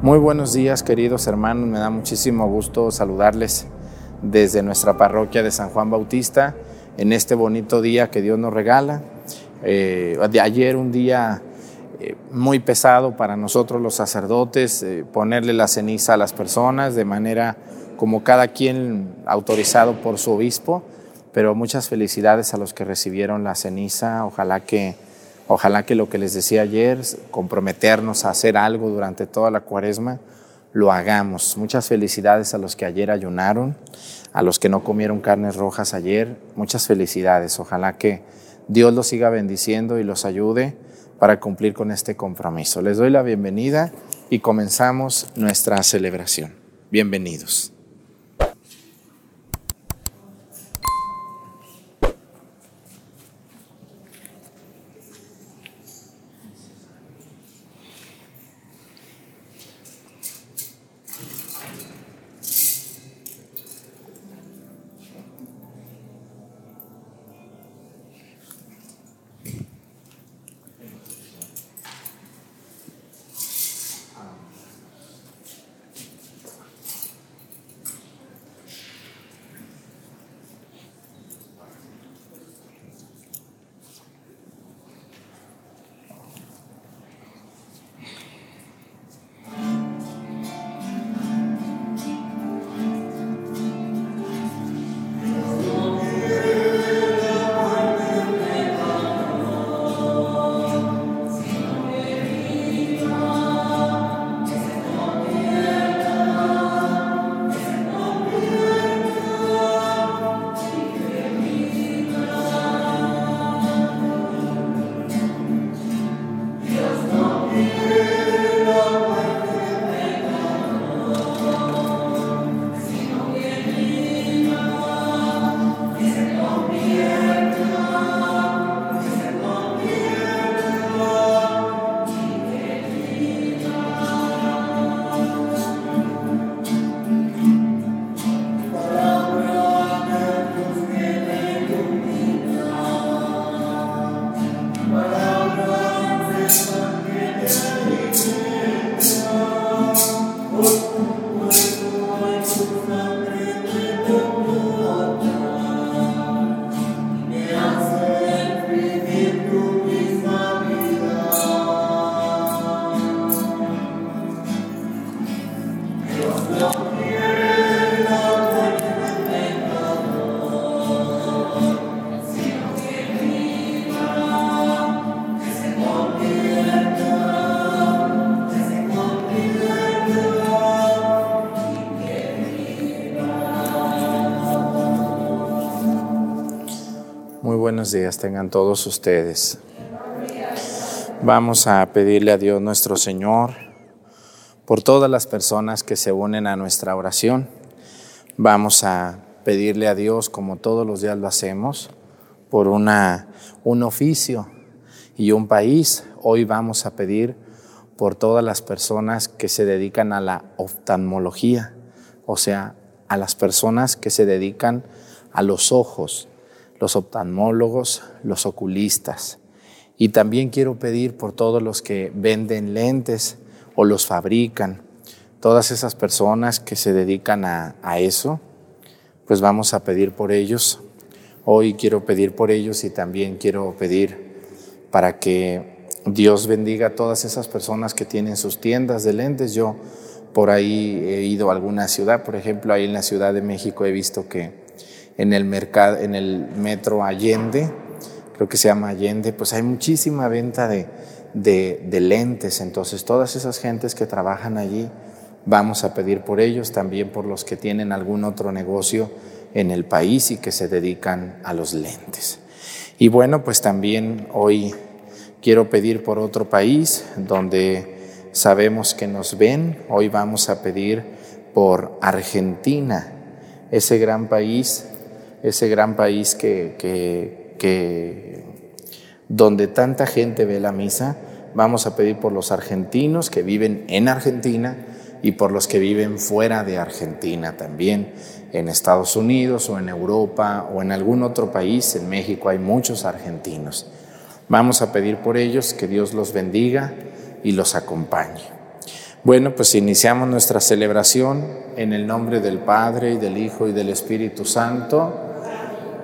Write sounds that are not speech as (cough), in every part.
Muy buenos días queridos hermanos, me da muchísimo gusto saludarles desde nuestra parroquia de San Juan Bautista en este bonito día que Dios nos regala. Eh, de ayer un día eh, muy pesado para nosotros los sacerdotes, eh, ponerle la ceniza a las personas de manera como cada quien autorizado por su obispo, pero muchas felicidades a los que recibieron la ceniza, ojalá que Ojalá que lo que les decía ayer, comprometernos a hacer algo durante toda la cuaresma, lo hagamos. Muchas felicidades a los que ayer ayunaron, a los que no comieron carnes rojas ayer. Muchas felicidades. Ojalá que Dios los siga bendiciendo y los ayude para cumplir con este compromiso. Les doy la bienvenida y comenzamos nuestra celebración. Bienvenidos. Buenos días tengan todos ustedes. Vamos a pedirle a Dios nuestro Señor por todas las personas que se unen a nuestra oración. Vamos a pedirle a Dios, como todos los días lo hacemos, por una, un oficio y un país. Hoy vamos a pedir por todas las personas que se dedican a la oftalmología, o sea, a las personas que se dedican a los ojos, los oftalmólogos, los oculistas. Y también quiero pedir por todos los que venden lentes o los fabrican, todas esas personas que se dedican a, eso, pues vamos a pedir por ellos. Hoy quiero pedir por ellos y también quiero pedir para que Dios bendiga a todas esas personas que tienen sus tiendas de lentes. Yo por ahí he ido a alguna ciudad, por ejemplo, ahí en la Ciudad de México he visto que en el mercado, en el metro Allende, creo que se llama Allende, pues hay muchísima venta de, de, lentes. Entonces, todas esas gentes que trabajan allí, vamos a pedir por ellos, también por los que tienen algún otro negocio en el país y que se dedican a los lentes. Y bueno, pues también hoy quiero pedir por otro país donde sabemos que nos ven. Hoy vamos a pedir por Argentina, ese gran país ese gran país que, que, donde tanta gente ve la misa, vamos a pedir por los argentinos que viven en Argentina y por los que viven fuera de Argentina también, en Estados Unidos o en Europa o en algún otro país, en México hay muchos argentinos. Vamos a pedir por ellos que Dios los bendiga y los acompañe. Bueno, pues iniciamos nuestra celebración en el nombre del Padre y del Hijo y del Espíritu Santo.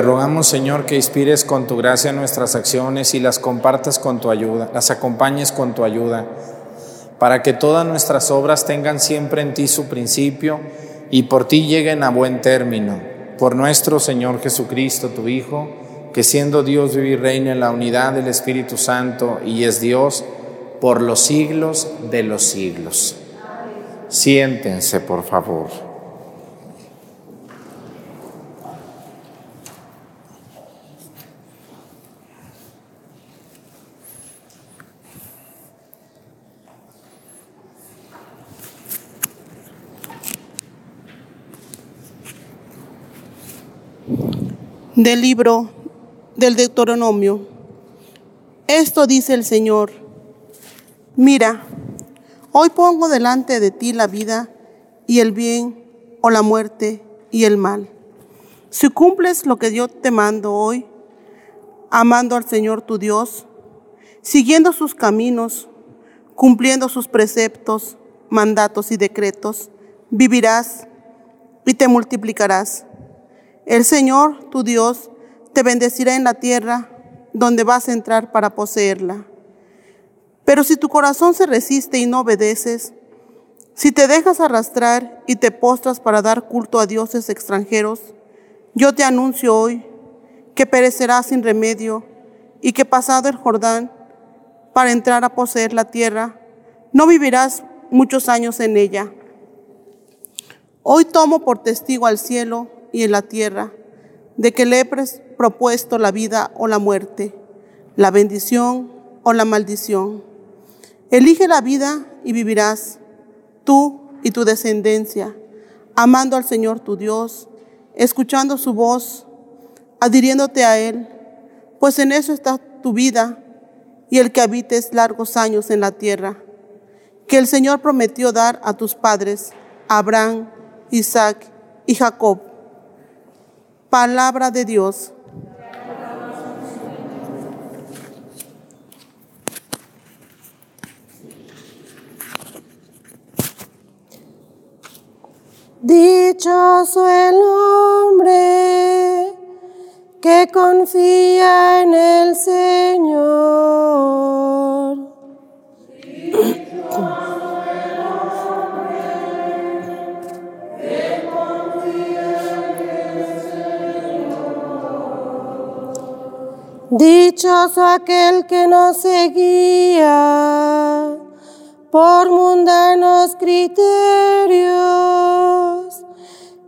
Te rogamos, Señor, que inspires con tu gracia nuestras acciones y las compartas con tu ayuda, las acompañes con tu ayuda, para que todas nuestras obras tengan siempre en ti su principio y por ti lleguen a buen término. Por nuestro Señor Jesucristo, tu Hijo, que siendo Dios vive y reina en la unidad del Espíritu Santo y es Dios por los siglos de los siglos. Siéntense, por favor. Del libro del Deuteronomio. Esto dice el Señor, mira, hoy pongo delante de ti la vida y el bien o la muerte y el mal. Si cumples lo que yo te mando hoy, amando al Señor tu Dios, siguiendo sus caminos, cumpliendo sus preceptos, mandatos y decretos, vivirás y te multiplicarás el Señor, tu Dios, te bendecirá en la tierra donde vas a entrar para poseerla. Pero si tu corazón se resiste y no obedeces, si te dejas arrastrar y te postras para dar culto a dioses extranjeros, yo te anuncio hoy que perecerás sin remedio y que pasado el Jordán para entrar a poseer la tierra, no vivirás muchos años en ella. Hoy tomo por testigo al cielo y en la tierra, de que le he propuesto la vida o la muerte, la bendición o la maldición. Elige la vida y vivirás, tú y tu descendencia, amando al Señor tu Dios, escuchando su voz, adhiriéndote a Él, pues en eso está tu vida y el que habites largos años en la tierra, que el Señor prometió dar a tus padres, Abraham, Isaac y Jacob. Palabra de Dios. Dichoso el hombre que confía en el Señor. Dichoso aquel que no se guía por mundanos criterios,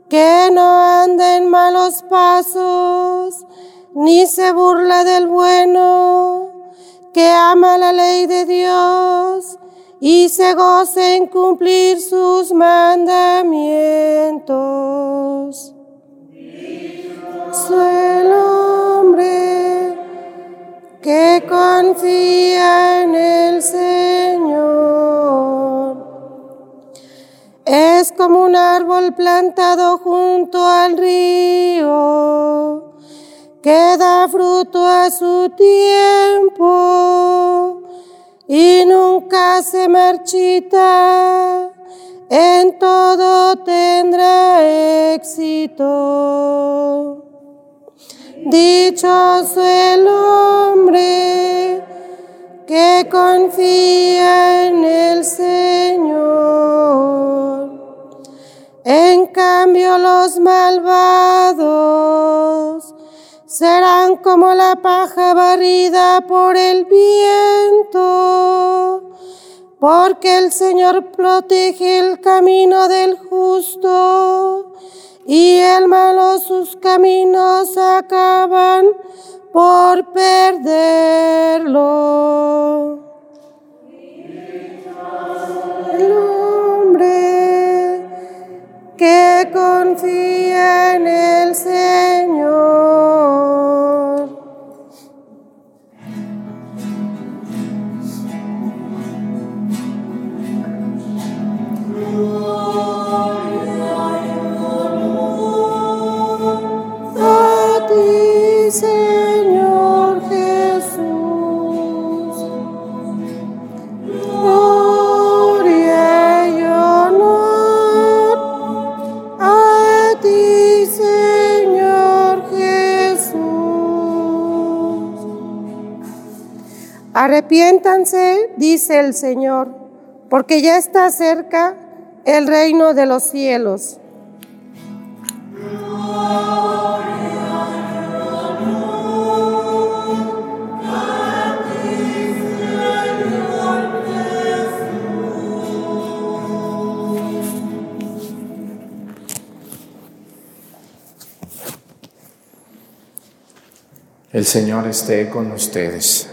que malos pasos, ni se burla del bueno, que ama la ley de Dios y se goce en cumplir sus mandamientos. Soy el hombre que confía en el Señor. Es como un árbol plantado junto al río, que da fruto a su tiempo y nunca se marchita, en todo tendrá éxito. Dichoso el hombre que confía en el Señor. En cambio los malvados serán como la paja barrida por el viento, porque el Señor protege el camino del justo y el malo sus caminos acaban por perderlo. El hombre que confía en el Señor. Arrepiéntanse, dice el Señor, porque ya está cerca el reino de los cielos. El Señor esté con ustedes.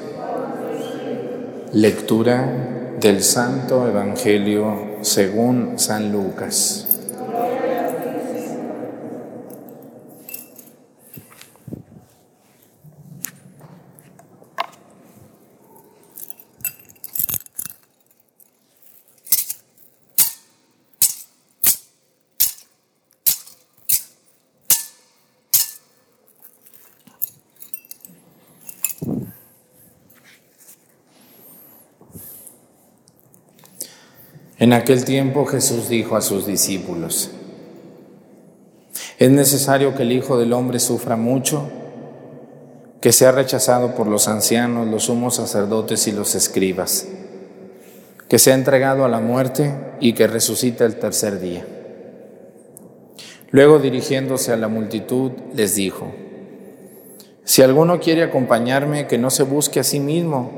Lectura del Santo Evangelio según San Lucas. En aquel tiempo Jesús dijo a sus discípulos, es necesario que el Hijo del Hombre sufra mucho, que sea rechazado por los ancianos, los sumos sacerdotes y los escribas, que sea entregado a la muerte y que resucite el tercer día. Luego dirigiéndose a la multitud les dijo, si alguno quiere acompañarme, que no se busque a sí mismo,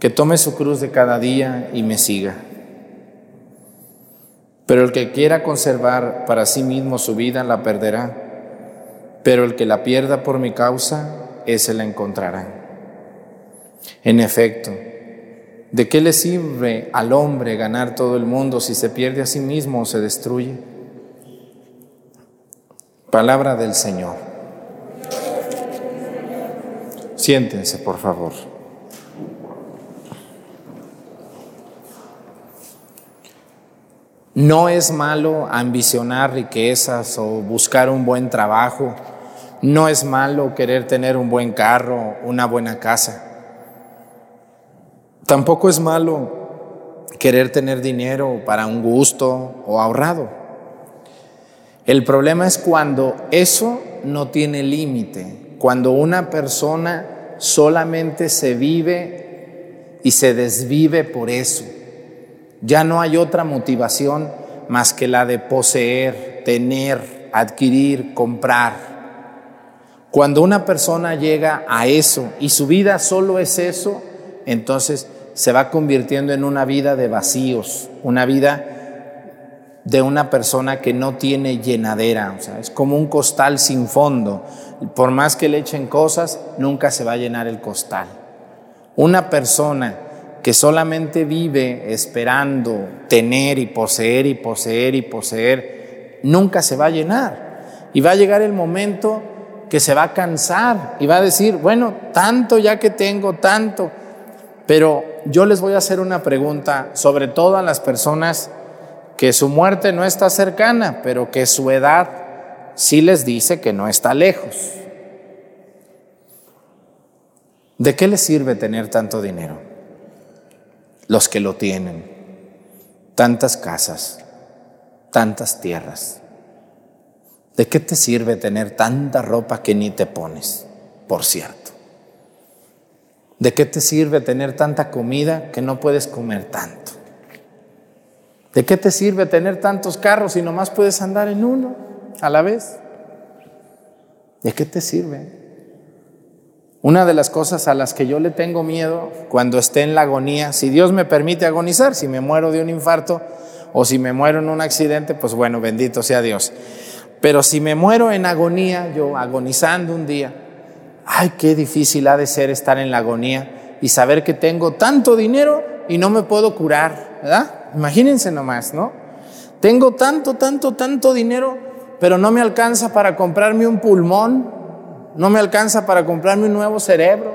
que tome su cruz de cada día y me siga. Pero el que quiera conservar para sí mismo su vida la perderá, pero el que la pierda por mi causa, ese la encontrará. En efecto, ¿de qué le sirve al hombre ganar todo el mundo si se pierde a sí mismo o se destruye? Palabra del Señor. Siéntense, por favor. No es malo ambicionar riquezas o buscar un buen trabajo. No es malo querer tener un buen carro, una buena casa. Tampoco es malo querer tener dinero para un gusto o ahorrado. El problema es cuando eso no tiene límite, cuando una persona solamente se vive y se desvive por eso. Ya no hay otra motivación más que la de poseer, tener, adquirir, comprar. Cuando una persona llega a eso y su vida solo es eso, entonces se va convirtiendo en una vida de vacíos, una vida de una persona que no tiene llenadera, o sea, es como un costal sin fondo. Por más que le echen cosas, nunca se va a llenar el costal. Una persona que solamente vive esperando tener y poseer y poseer y poseer, nunca se va a llenar. Y va a llegar el momento que se va a cansar y va a decir, bueno, tanto ya que tengo, tanto. Pero yo les voy a hacer una pregunta, sobre todo a las personas que su muerte no está cercana, pero que su edad sí les dice que no está lejos. ¿De qué les sirve tener tanto dinero? Los que lo tienen, tantas casas, tantas tierras. ¿De qué te sirve tener tanta ropa que ni te pones, por cierto? ¿De qué te sirve tener tanta comida que no puedes comer tanto? ¿De qué te sirve tener tantos carros si nomás puedes andar en uno a la vez? ¿De qué te sirve? Una de las cosas a las que yo le tengo miedo cuando esté en la agonía, si Dios me permite agonizar, si me muero de un infarto o si me muero en un accidente, pues bueno, bendito sea Dios. Pero si me muero en agonía, yo agonizando un día, ay, qué difícil ha de ser estar en la agonía y saber que tengo tanto dinero y no me puedo curar, ¿verdad? Imagínense nomás, ¿no? Tengo tanto, tanto, tanto dinero, pero no me alcanza para comprarme un pulmón, no me alcanza para comprarme un nuevo cerebro.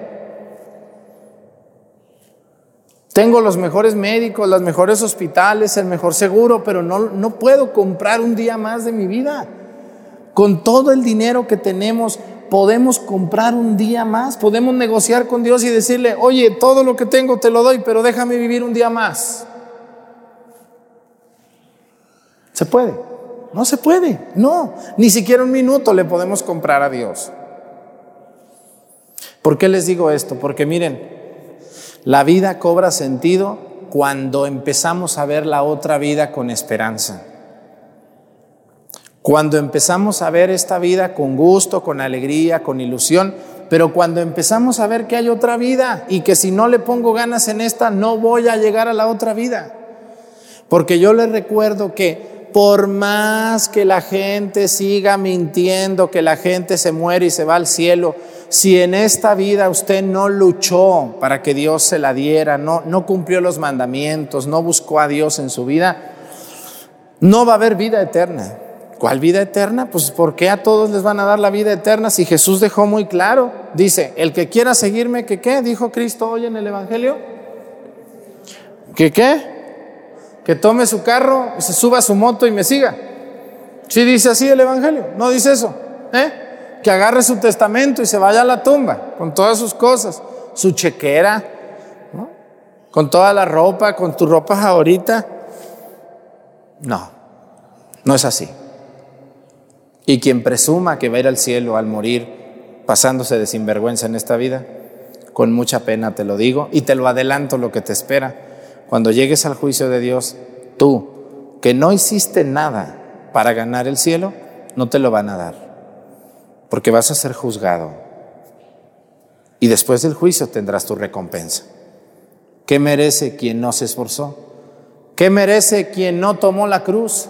Tengo los mejores médicos, los mejores hospitales, el mejor seguro, pero no, no puedo comprar un día más de mi vida. Con todo el dinero que tenemos, podemos comprar un día más, podemos negociar con Dios y decirle, oye, todo lo que tengo te lo doy, pero déjame vivir un día más. ¿Se puede? No se puede, no. Ni siquiera un minuto le podemos comprar a Dios. ¿Por qué les digo esto? Porque miren, la vida cobra sentido cuando empezamos a ver la otra vida con esperanza. Cuando empezamos a ver esta vida con gusto, con alegría, con ilusión, pero cuando empezamos a ver que hay otra vida y que si no le pongo ganas en esta, no voy a llegar a la otra vida. Porque yo les recuerdo que por más que la gente siga mintiendo, que la gente se muere y se va al cielo, si en esta vida usted no luchó para que Dios se la diera, no, no cumplió los mandamientos, no buscó a Dios en su vida, no va a haber vida eterna. ¿Cuál vida eterna? Pues ¿por qué a todos les van a dar la vida eterna si Jesús dejó muy claro? Dice, el que quiera seguirme, ¿que qué? Dijo Cristo hoy en el Evangelio. ¿Que qué? que tome su carro se suba a su moto y me siga. Si dice así el Evangelio, no dice eso. ¿eh? Que agarre su testamento y se vaya a la tumba con todas sus cosas, su chequera, con toda la ropa, con tu ropa ahorita. No, no es así. Y quien presuma que va a ir al cielo al morir pasándose de sinvergüenza en esta vida, con mucha pena te lo digo y te lo adelanto lo que te espera cuando llegues al juicio de Dios, tú, que no hiciste nada para ganar el cielo, no te lo van a dar, porque vas a ser juzgado. Y después del juicio tendrás tu recompensa. ¿Qué merece quien no se esforzó? ¿Qué merece quien no tomó la cruz?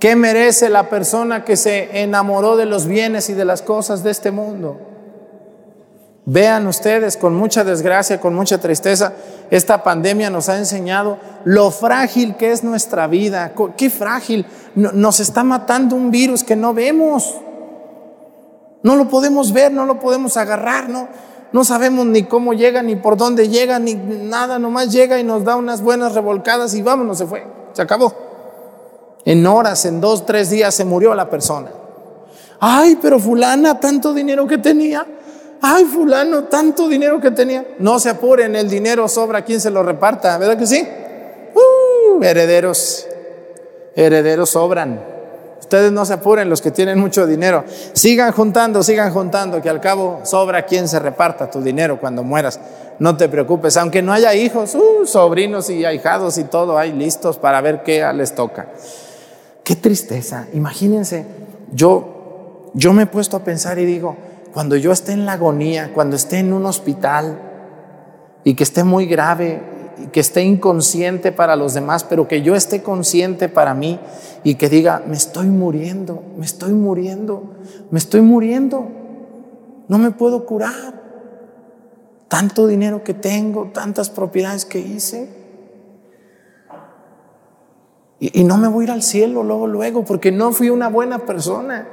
¿Qué merece la persona que se enamoró de los bienes y de las cosas de este mundo? Vean ustedes, con mucha desgracia, con mucha tristeza, esta pandemia nos ha enseñado lo frágil que es nuestra vida. Qué frágil. Nos está matando un virus que no vemos. No lo podemos ver, no lo podemos agarrar, no, no sabemos ni cómo llega, ni por dónde llega, ni nada, nomás llega y nos da unas buenas revolcadas y vámonos, se fue, se acabó. En horas, en dos, tres días se murió la persona. Ay, pero fulana, tanto dinero que tenía ay, fulano, tanto dinero que tenía. No se apuren, el dinero sobra, quien se lo reparta? ¿Verdad que sí? Uh, herederos, herederos sobran. Ustedes no se apuren los que tienen mucho dinero. Sigan juntando, sigan juntando, que al cabo sobra quien se reparta tu dinero cuando mueras. No te preocupes, aunque no haya hijos, uh, sobrinos y ahijados y todo hay listos para ver qué les toca. Qué tristeza. Imagínense, yo, yo me he puesto a pensar y digo, cuando yo esté en la agonía, cuando esté en un hospital y que esté muy grave que esté inconsciente para los demás, pero que yo esté consciente para mí y que diga, me estoy muriendo, me estoy muriendo, me estoy muriendo, no me puedo curar. Tanto dinero que tengo, tantas propiedades que hice. Y, y no me voy a ir al cielo luego, luego, porque no fui una buena persona.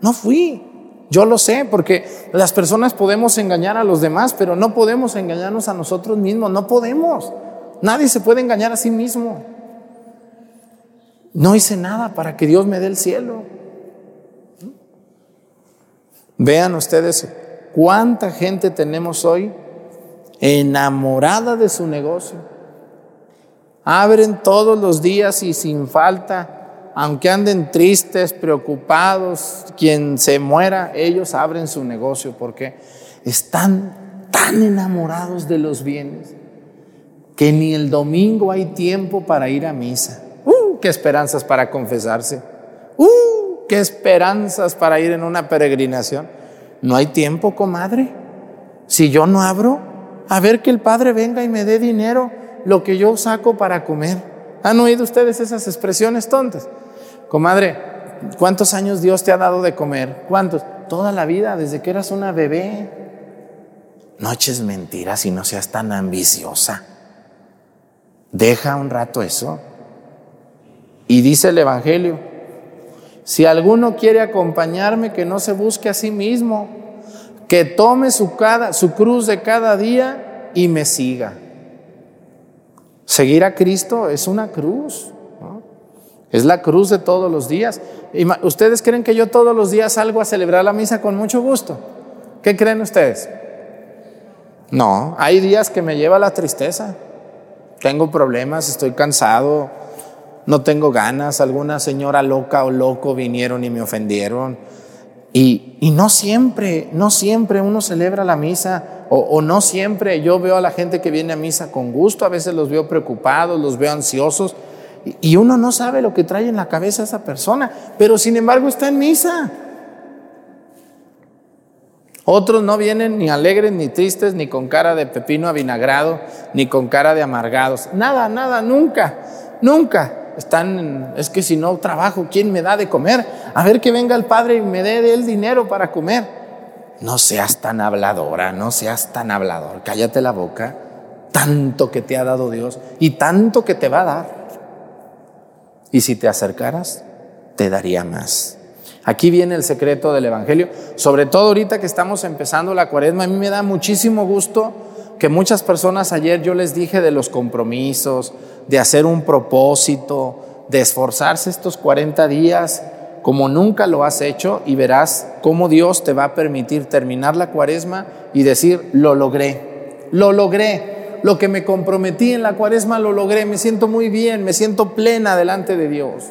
No fui. Yo lo sé, porque las personas podemos engañar a los demás, pero no podemos engañarnos a nosotros mismos, no podemos. Nadie se puede engañar a sí mismo. No hice nada para que Dios me dé el cielo. Vean ustedes cuánta gente tenemos hoy enamorada de su negocio. Abren todos los días y sin falta aunque anden tristes, preocupados, quien se muera, ellos abren su negocio porque están tan enamorados de los bienes que ni el domingo hay tiempo para ir a misa. ¡Uh! ¡Qué esperanzas para confesarse! ¡Uh! ¡Qué esperanzas para ir en una peregrinación! No hay tiempo, comadre. Si yo no abro, a ver que el Padre venga y me dé dinero, lo que yo saco para comer. ¿Han oído ustedes esas expresiones tontas? Comadre, ¿cuántos años Dios te ha dado de comer? ¿Cuántos? Toda la vida, desde que eras una bebé. No eches mentiras y no seas tan ambiciosa. Deja un rato eso. Y dice el Evangelio, si alguno quiere acompañarme, que no se busque a sí mismo, que tome su, cada, su cruz de cada día y me siga. Seguir a Cristo es una cruz. Es la cruz de todos los días. ¿Ustedes creen que yo todos los días salgo a celebrar la misa con mucho gusto? ¿Qué creen ustedes? No, hay días que me lleva la tristeza. Tengo problemas, estoy cansado, no tengo ganas. Alguna señora loca o loco vinieron y me ofendieron. Y, no siempre, no siempre uno celebra la misa o, no siempre yo veo a la gente que viene a misa con gusto, a veces los veo preocupados, los veo ansiosos, y uno no sabe lo que trae en la cabeza esa persona, pero sin embargo está en misa. Otros no vienen ni alegres, ni tristes, ni con cara de pepino avinagrado, ni con cara de amargados. Nada, nada, nunca, nunca. Están, es que si no trabajo, ¿quién me da de comer? A ver que venga el Padre y me dé el dinero para comer. No seas tan habladora, no seas tan hablador. Cállate la boca. Tanto que te ha dado Dios y tanto que te va a dar y si te acercaras, te daría más. Aquí viene el secreto del Evangelio, sobre todo ahorita que estamos empezando la cuaresma, a mí me da muchísimo gusto que muchas personas ayer yo les dije de los compromisos, de hacer un propósito, de esforzarse estos 40 días como nunca lo has hecho y verás cómo Dios te va a permitir terminar la cuaresma y decir, lo logré, lo logré, lo que me comprometí en la cuaresma lo logré, me siento muy bien, me siento plena delante de Dios.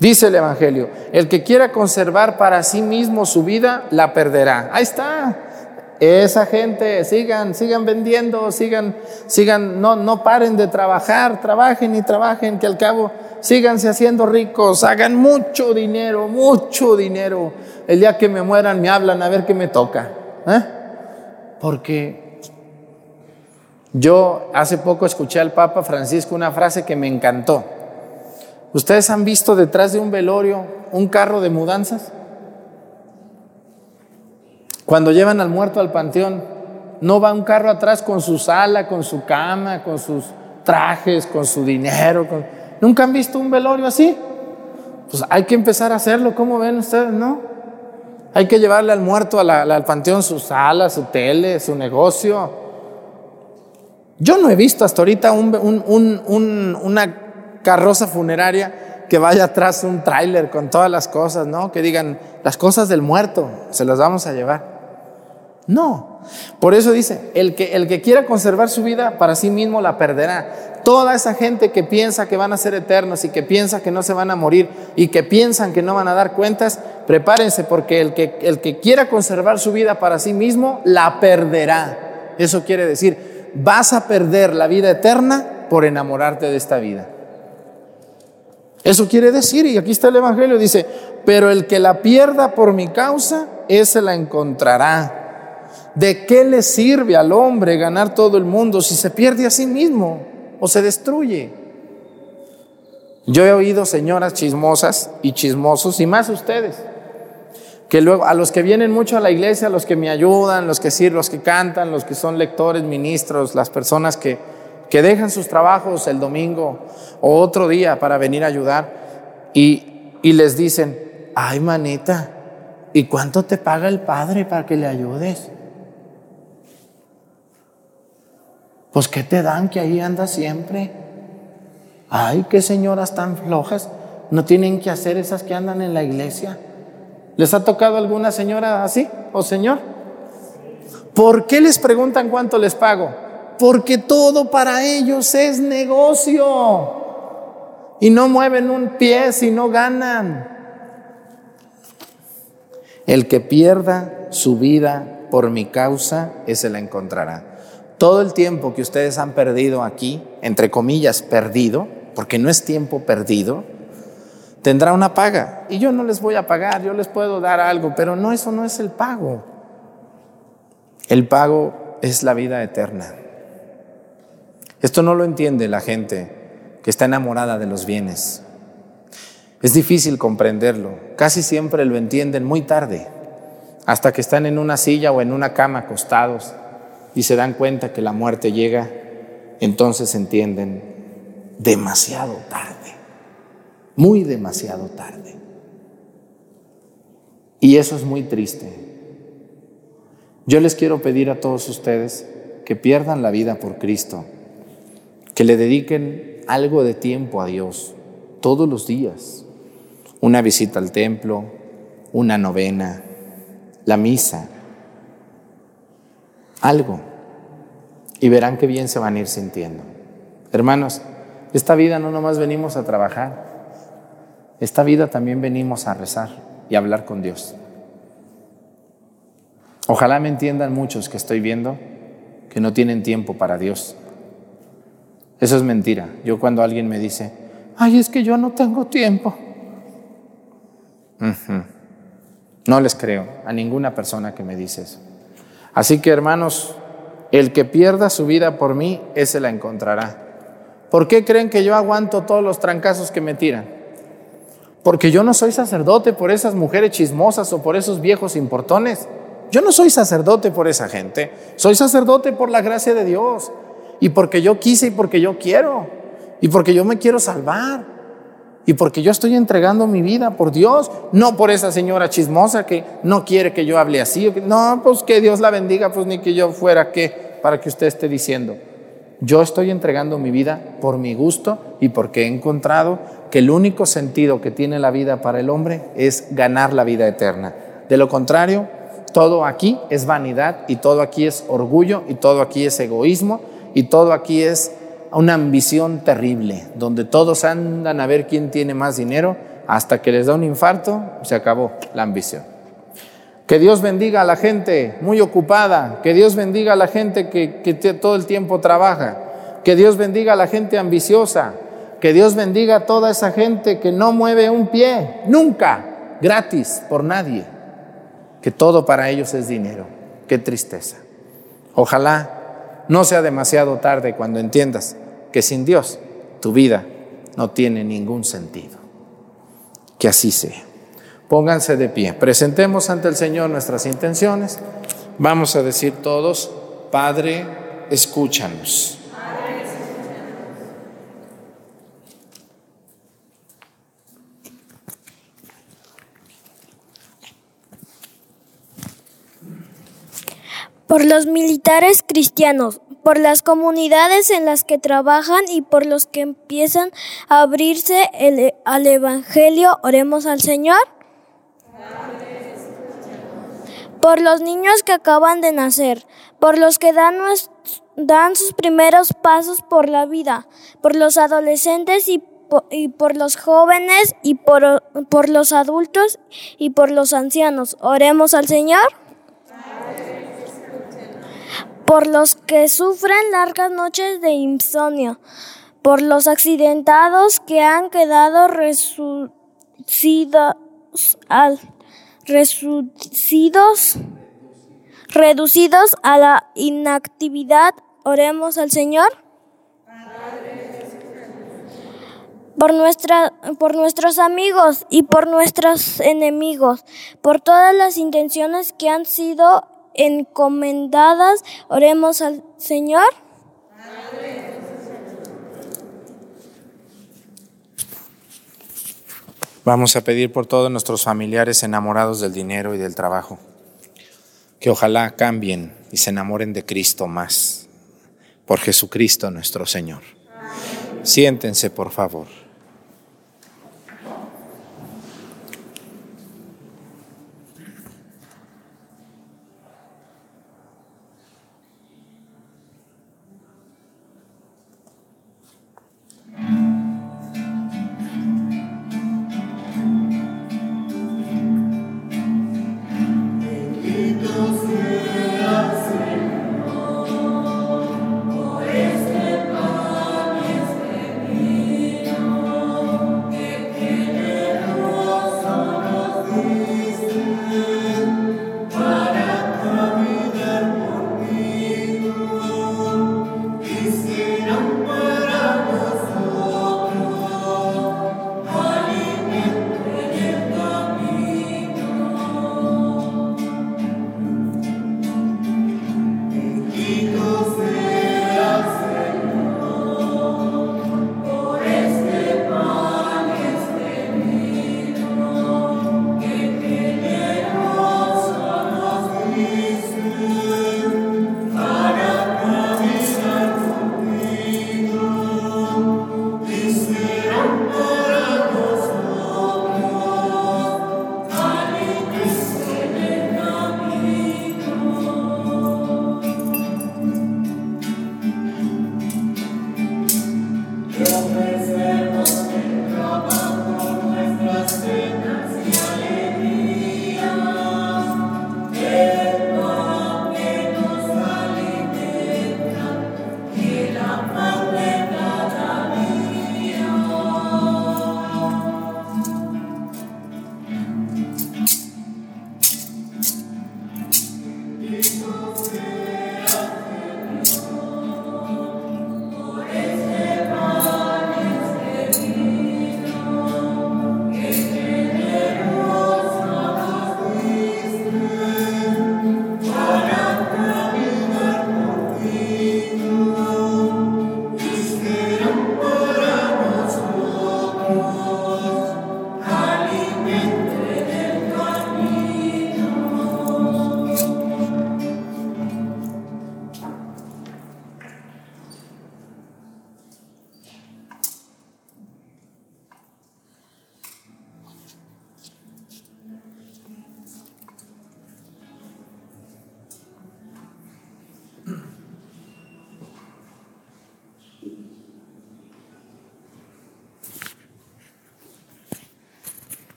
Dice el Evangelio, el que quiera conservar para sí mismo su vida, la perderá. Ahí está. Esa gente, sigan, sigan vendiendo, sigan, sigan, no, no paren de trabajar, trabajen y trabajen, que al cabo síganse haciendo ricos, hagan mucho dinero, mucho dinero. El día que me mueran me hablan a ver qué me toca. ¿eh? Porque yo hace poco escuché al Papa Francisco una frase que me encantó. ¿Ustedes han visto detrás de un velorio un carro de mudanzas? Cuando llevan al muerto al panteón, no va un carro atrás con su sala, con su cama, con sus trajes, con su dinero. ¿Nunca han visto un velorio así? Pues hay que empezar a hacerlo, ¿cómo ven ustedes? No. Hay que llevarle al muerto al panteón su sala, su tele, su negocio, yo no he visto hasta ahorita una carroza funeraria que vaya atrás un tráiler con todas las cosas, ¿no? Que digan, las cosas del muerto, se las vamos a llevar. No. Por eso dice, el que, el que quiera conservar su vida para sí mismo la perderá. Toda esa gente que piensa que van a ser eternos y que piensa que no se van a morir y que piensan que no van a dar cuentas, prepárense porque el que, el que quiera conservar su vida para sí mismo la perderá. Eso quiere decir, vas a perder la vida eterna por enamorarte de esta vida. Eso quiere decir, y aquí está el Evangelio, dice, pero el que la pierda por mi causa, ese la encontrará. ¿De qué le sirve al hombre ganar todo el mundo si se pierde a sí mismo o se destruye? Yo he oído señoras chismosas y chismosos, y más ustedes, que luego a los que vienen mucho a la iglesia, a los que me ayudan, los que sirven, los que cantan, los que son lectores, ministros, las personas que, que dejan sus trabajos el domingo o otro día para venir a ayudar y, y les dicen, ay manita, ¿y cuánto te paga el padre para que le ayudes? Pues ¿qué te dan que ahí anda siempre? Ay, qué señoras tan flojas. No tienen que hacer esas que andan en la iglesia. ¿Les ha tocado alguna señora así o señor? ¿Por qué les preguntan cuánto les pago? Porque todo para ellos es negocio. Y no mueven un pie si no ganan. El que pierda su vida por mi causa, ese la encontrará. Todo el tiempo que ustedes han perdido aquí, entre comillas, perdido, porque no es tiempo perdido, tendrá una paga. Y yo no les voy a pagar, yo les puedo dar algo, pero no, eso no es el pago. El pago es la vida eterna. Esto no lo entiende la gente que está enamorada de los bienes. Es difícil comprenderlo. Casi siempre lo entienden muy tarde, hasta que están en una silla o en una cama acostados y se dan cuenta que la muerte llega, entonces entienden demasiado tarde, muy demasiado tarde. Y eso es muy triste. Yo les quiero pedir a todos ustedes que pierdan la vida por Cristo, que le dediquen algo de tiempo a Dios todos los días. Una visita al templo, una novena, la misa, algo. Y verán qué bien se van a ir sintiendo. Hermanos, esta vida no nomás venimos a trabajar, esta vida también venimos a rezar y a hablar con Dios. Ojalá me entiendan muchos que estoy viendo que no tienen tiempo para Dios. Eso es mentira. Yo cuando alguien me dice, ay, es que yo no tengo tiempo. No les creo a ninguna persona que me dice eso. Así que hermanos, el que pierda su vida por mí, ese la encontrará. ¿Por qué creen que yo aguanto todos los trancazos que me tiran? Porque yo no soy sacerdote por esas mujeres chismosas o por esos viejos importones. Yo no soy sacerdote por esa gente. Soy sacerdote por la gracia de Dios. Y porque yo quise y porque yo quiero. Y porque yo me quiero salvar. Y porque yo estoy entregando mi vida por Dios. No por esa señora chismosa que no quiere que yo hable así. No, pues que Dios la bendiga, pues ni que yo fuera que para que usted esté diciendo. Yo estoy entregando mi vida por mi gusto y porque he encontrado que el único sentido que tiene la vida para el hombre es ganar la vida eterna. De lo contrario, todo aquí es vanidad y todo aquí es orgullo y todo aquí es egoísmo y todo aquí es una ambición terrible, donde todos andan a ver quién tiene más dinero hasta que les da un infarto, se acabó la ambición. Que Dios bendiga a la gente muy ocupada, que Dios bendiga a la gente que, que todo el tiempo trabaja, que Dios bendiga a la gente ambiciosa, que Dios bendiga a toda esa gente que no mueve un pie, nunca, gratis, por nadie, que todo para ellos es dinero. Qué tristeza. Ojalá no sea demasiado tarde cuando entiendas que sin Dios tu vida no tiene ningún sentido. Que así sea. Pónganse de pie. Presentemos ante el Señor nuestras intenciones. Vamos a decir todos, Padre, escúchanos. por los militares cristianos, por las comunidades en las que trabajan y por los que empiezan a abrirse al Evangelio, oremos al Señor por los niños que acaban de nacer, por los que dan, sus primeros pasos por la vida, por los adolescentes y por, los jóvenes y por los adultos y por los ancianos. Oremos al Señor. Por los que sufren largas noches de insomnio, por los accidentados que han quedado resucidos, reducidos a la inactividad, oremos al Señor. Por, por nuestros amigos y por nuestros enemigos, por todas las intenciones que han sido encomendadas, oremos al Señor. Vamos a pedir por todos nuestros familiares enamorados del dinero y del trabajo, que ojalá cambien y se enamoren de Cristo más, por Jesucristo nuestro Señor. Siéntense, por favor.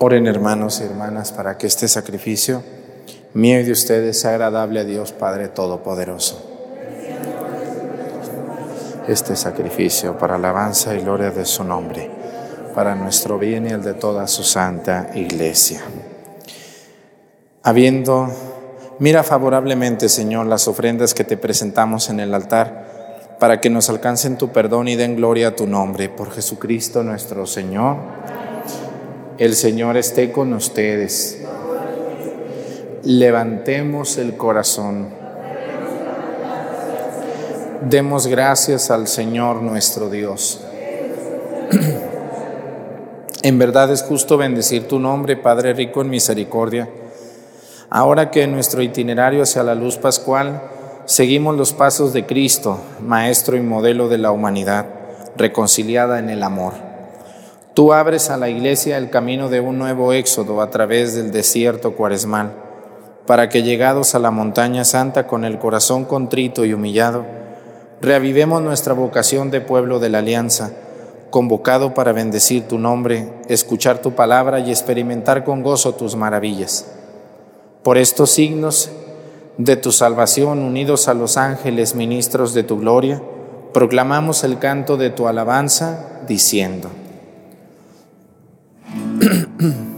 Oren hermanos y hermanas para que este sacrificio mío y de ustedes sea agradable a Dios Padre Todopoderoso. Este sacrificio para alabanza y gloria de su nombre, para nuestro bien y el de toda su santa iglesia. Habiendo, mira favorablemente, Señor, las ofrendas que te presentamos en el altar, para que nos alcancen tu perdón y den gloria a tu nombre, por Jesucristo nuestro Señor. El Señor esté con ustedes. Levantemos el corazón. Demos gracias al Señor nuestro Dios. (clears throat) En verdad es justo bendecir tu nombre, Padre rico en misericordia. Ahora que en nuestro itinerario hacia la luz pascual seguimos los pasos de Cristo, Maestro y modelo de la humanidad, reconciliada en el amor. Tú abres a la iglesia el camino de un nuevo éxodo a través del desierto cuaresmal, para que llegados a la montaña santa con el corazón contrito y humillado, reavivemos nuestra vocación de pueblo de la alianza, convocado para bendecir tu nombre, escuchar tu palabra y experimentar con gozo tus maravillas. Por estos signos de tu salvación, unidos a los ángeles ministros de tu gloria, proclamamos el canto de tu alabanza, diciendo, 咳咳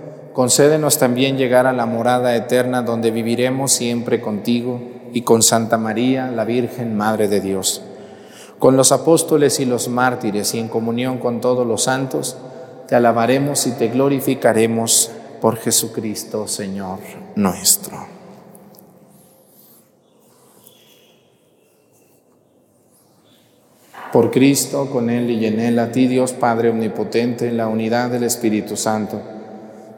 concédenos también llegar a la morada eterna donde viviremos siempre contigo y con Santa María, la Virgen, Madre de Dios. Con los apóstoles y los mártires y en comunión con todos los santos, Te alabaremos y te glorificaremos por Jesucristo, Señor nuestro. Por Cristo, con Él y en Él, a ti Dios Padre Omnipotente, en la unidad del Espíritu Santo,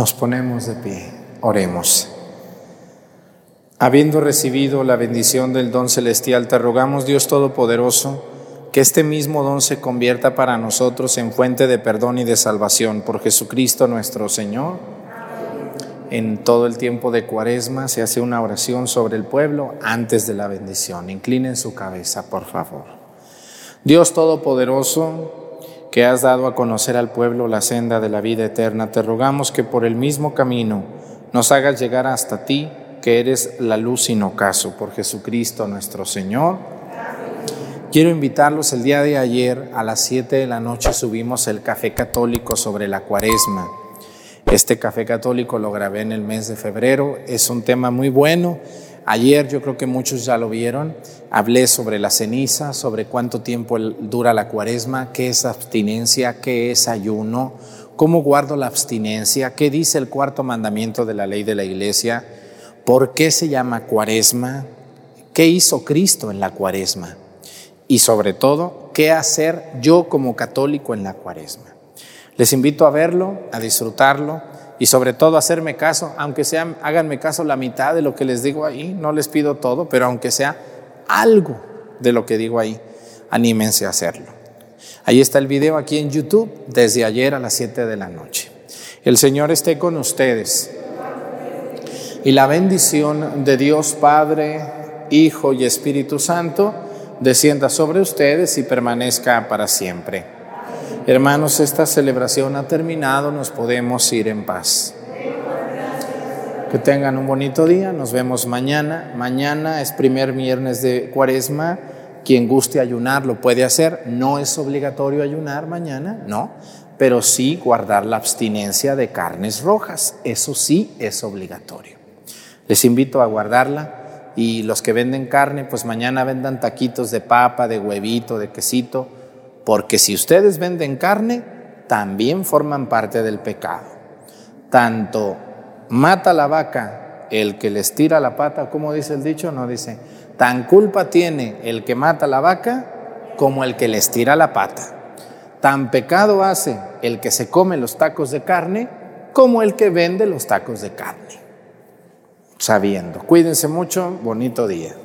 Nos ponemos de pie, oremos. Habiendo recibido la bendición del don celestial, te rogamos, Dios Todopoderoso, que este mismo don se convierta para nosotros en fuente de perdón y de salvación por Jesucristo nuestro Señor. En todo el tiempo de cuaresma se hace una oración sobre el pueblo antes de la bendición. Inclinen su cabeza, por favor. Dios Todopoderoso, que has dado a conocer al pueblo la senda de la vida eterna, te rogamos que por el mismo camino nos hagas llegar hasta ti, que eres la luz sin ocaso, por Jesucristo nuestro Señor. Quiero invitarlos, el día de ayer a las 7 de la noche subimos el café católico sobre la cuaresma. Este café católico lo grabé en el mes de febrero, es un tema muy bueno Ayer yo creo que muchos ya lo vieron. Hablé sobre la ceniza, sobre cuánto tiempo dura la cuaresma, qué es abstinencia, qué es ayuno, cómo guardo la abstinencia, qué dice el cuarto mandamiento de la ley de la iglesia, por qué se llama cuaresma, qué hizo Cristo en la cuaresma y sobre todo, qué hacer yo como católico en la cuaresma. Les invito a verlo, a disfrutarlo y sobre todo hacerme caso, aunque sea, háganme caso la mitad de lo que les digo ahí, no les pido todo, pero aunque sea algo de lo que digo ahí, anímense a hacerlo. Ahí está el video aquí en YouTube desde ayer a las 7 de la noche. El Señor esté con ustedes. Y la bendición de Dios Padre, Hijo y Espíritu Santo descienda sobre ustedes y permanezca para siempre. Hermanos, esta celebración ha terminado, nos podemos ir en paz. Que tengan un bonito día, nos vemos mañana. Mañana es primer viernes de cuaresma. Quien guste ayunar lo puede hacer. No es obligatorio ayunar mañana, no, pero sí guardar la abstinencia de carnes rojas. Eso sí es obligatorio. Les invito a guardarla y los que venden carne, pues mañana vendan taquitos de papa, de huevito, de quesito porque si ustedes venden carne, también forman parte del pecado. Tanto mata la vaca el que les tira la pata, como dice el dicho, no dice, tan culpa tiene el que mata la vaca como el que les tira la pata. Tan pecado hace el que se come los tacos de carne como el que vende los tacos de carne. Sabiendo. Cuídense mucho, bonito día.